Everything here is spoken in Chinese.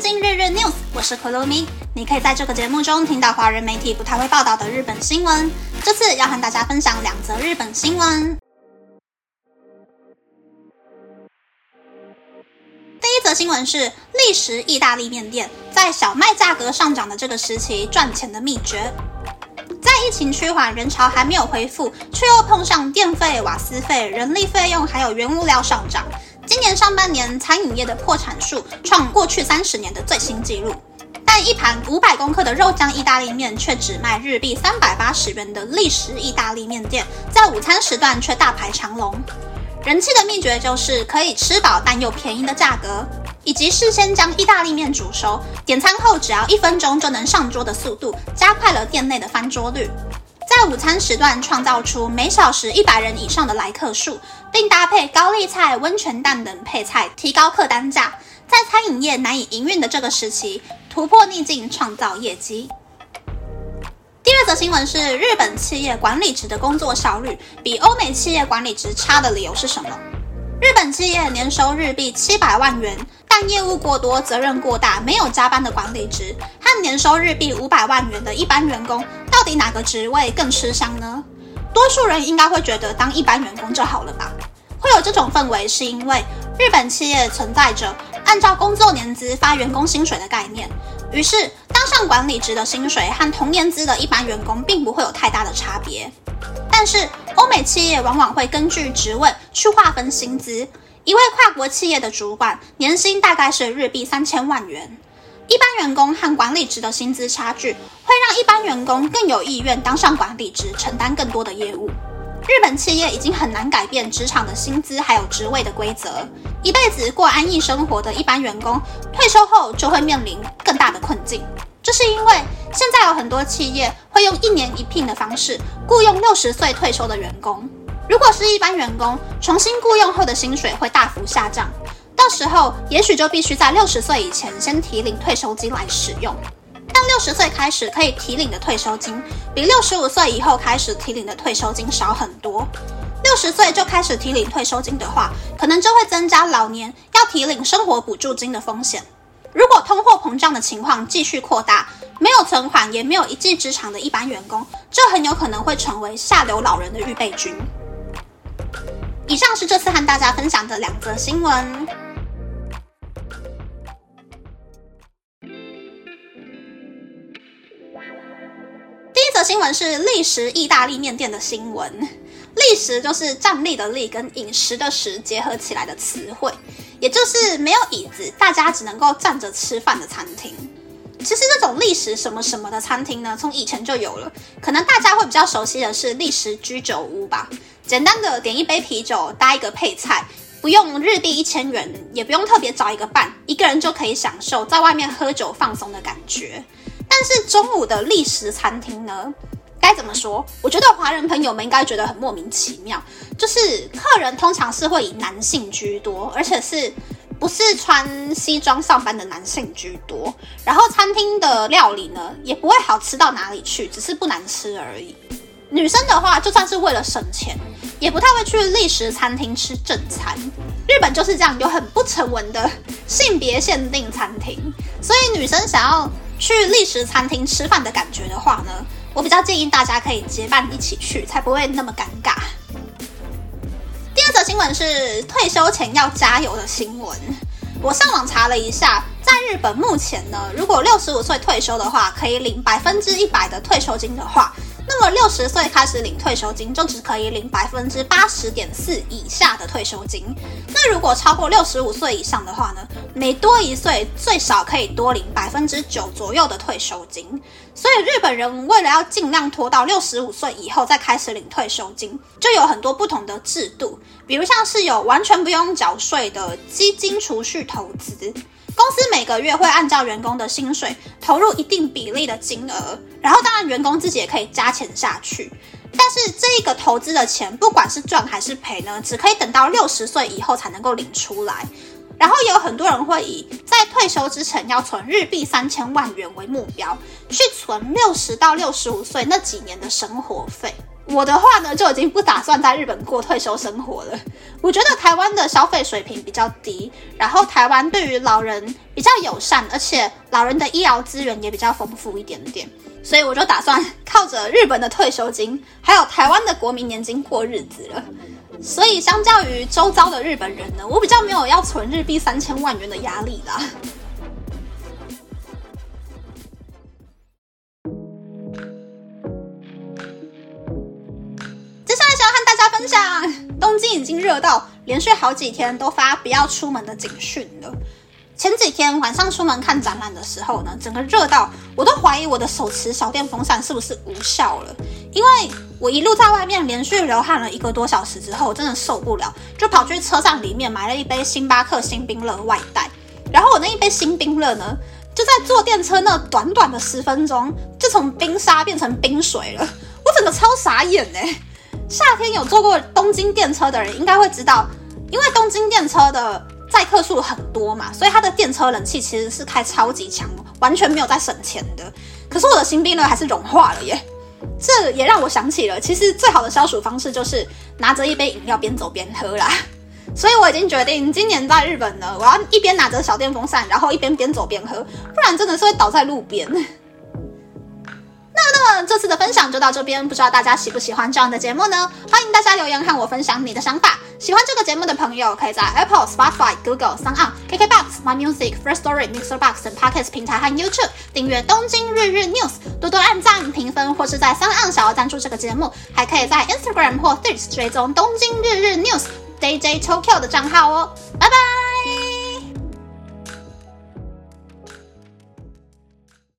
东京日日 news，我是 Kurumi。你可以在这个节目中听到华人媒体不太会报道的日本新闻。这次要和大家分享两则日本新闻。第一则新闻是历时意大利面店在小麦价格上涨的这个时期赚钱的秘诀。在疫情趋缓、人潮还没有恢复，却又碰上电费、瓦斯费、人力费用还有原物料上涨。今年上半年，餐饮业的破产数创过去三十年的最新纪录。但一盘五百公克的肉酱意大利面却只卖日币三百八十元的历史意大利面店，在午餐时段却大排长龙。人气的秘诀就是可以吃饱但又便宜的价格，以及事先将意大利面煮熟，点餐后只要一分钟就能上桌的速度，加快了店内的翻桌率。在午餐时段创造出每小时一百人以上的来客数，并搭配高丽菜、温泉蛋等配菜，提高客单价。在餐饮业难以营运的这个时期，突破逆境，创造业绩。第二则新闻是日本企业管理职的工作效率比欧美企业管理职差的理由是什么？日本企业年收日币七百万元，但业务过多、责任过大、没有加班的管理职，和年收日币五百万元的一般员工。到底哪个职位更吃香呢？多数人应该会觉得当一般员工就好了吧？会有这种氛围，是因为日本企业存在着按照工作年资发员工薪水的概念，于是当上管理职的薪水和同年资的一般员工并不会有太大的差别。但是欧美企业往往会根据职位去划分薪资，一位跨国企业的主管年薪大概是日币三千万元。一般员工和管理职的薪资差距，会让一般员工更有意愿当上管理职，承担更多的业务。日本企业已经很难改变职场的薪资还有职位的规则，一辈子过安逸生活的一般员工，退休后就会面临更大的困境。这是因为现在有很多企业会用一年一聘的方式雇佣六十岁退休的员工，如果是一般员工，重新雇佣后的薪水会大幅下降。到时候，也许就必须在六十岁以前先提领退休金来使用。但六十岁开始可以提领的退休金，比六十五岁以后开始提领的退休金少很多。六十岁就开始提领退休金的话，可能就会增加老年要提领生活补助金的风险。如果通货膨胀的情况继续扩大，没有存款也没有一技之长的一般员工，就很有可能会成为下流老人的预备军。以上是这次和大家分享的两则新闻。第一则新闻是历时意大利面店的新闻，历时就是站立的立跟饮食的食结合起来的词汇，也就是没有椅子，大家只能够站着吃饭的餐厅。其实这种历时什么什么的餐厅呢，从以前就有了，可能大家会比较熟悉的是历时居酒屋吧。简单的点一杯啤酒，搭一个配菜，不用日币一千元，也不用特别找一个伴，一个人就可以享受在外面喝酒放松的感觉。但是中午的历史餐厅呢，该怎么说？我觉得华人朋友们应该觉得很莫名其妙。就是客人通常是会以男性居多，而且是不是穿西装上班的男性居多。然后餐厅的料理呢，也不会好吃到哪里去，只是不难吃而已。女生的话，就算是为了省钱，也不太会去历史餐厅吃正餐。日本就是这样，有很不成文的性别限定餐厅，所以女生想要。去历史餐厅吃饭的感觉的话呢，我比较建议大家可以结伴一起去，才不会那么尴尬。第二则新闻是退休前要加油的新闻。我上网查了一下，在日本目前呢，如果六十五岁退休的话，可以领百分之一百的退休金的话。那么六十岁开始领退休金，就只可以领百分之八十点四以下的退休金。那如果超过六十五岁以上的话呢？每多一岁，最少可以多领百分之九左右的退休金。所以日本人为了要尽量拖到六十五岁以后再开始领退休金，就有很多不同的制度，比如像是有完全不用缴税的基金储蓄投资。公司每个月会按照员工的薪水投入一定比例的金额，然后当然员工自己也可以加钱下去。但是这一个投资的钱，不管是赚还是赔呢，只可以等到六十岁以后才能够领出来。然后也有很多人会以在退休之前要存日币三千万元为目标，去存六十到六十五岁那几年的生活费。我的话呢，就已经不打算在日本过退休生活了。我觉得台湾的消费水平比较低，然后台湾对于老人比较友善，而且老人的医疗资源也比较丰富一点点，所以我就打算靠着日本的退休金，还有台湾的国民年金过日子了。所以相较于周遭的日本人呢，我比较没有要存日币三千万元的压力啦。分享东京已经热到连续好几天都发不要出门的警讯了。前几天晚上出门看展览的时候呢，整个热到我都怀疑我的手持小电风扇是不是无效了。因为我一路在外面连续流汗了一个多小时之后，真的受不了，就跑去车站里面买了一杯星巴克新冰乐外带。然后我那一杯新冰乐呢，就在坐电车那短短的十分钟，就从冰沙变成冰水了。我整个超傻眼哎！夏天有坐过东京电车的人应该会知道，因为东京电车的载客数很多嘛，所以它的电车冷气其实是开超级强，完全没有在省钱的。可是我的新冰呢还是融化了耶，这也让我想起了，其实最好的消暑方式就是拿着一杯饮料边走边喝啦。所以我已经决定，今年在日本呢，我要一边拿着小电风扇，然后一边边走边喝，不然真的是会倒在路边。这次的分享就到这边，不知道大家喜不喜欢这样的节目呢？欢迎大家留言和我分享你的想法。喜欢这个节目的朋友，可以在 Apple、Spotify、Google、s o n KKBox、My Music、First Story、Mixer Box 等 Podcast 平台和 YouTube 订阅《东京日日 News》，多多按赞、评分，或是在 s o n 想要赞助这个节目，还可以在 Instagram 或 Threads 追踪《东京日日 News》DJ Tokyo 的账号哦。拜拜。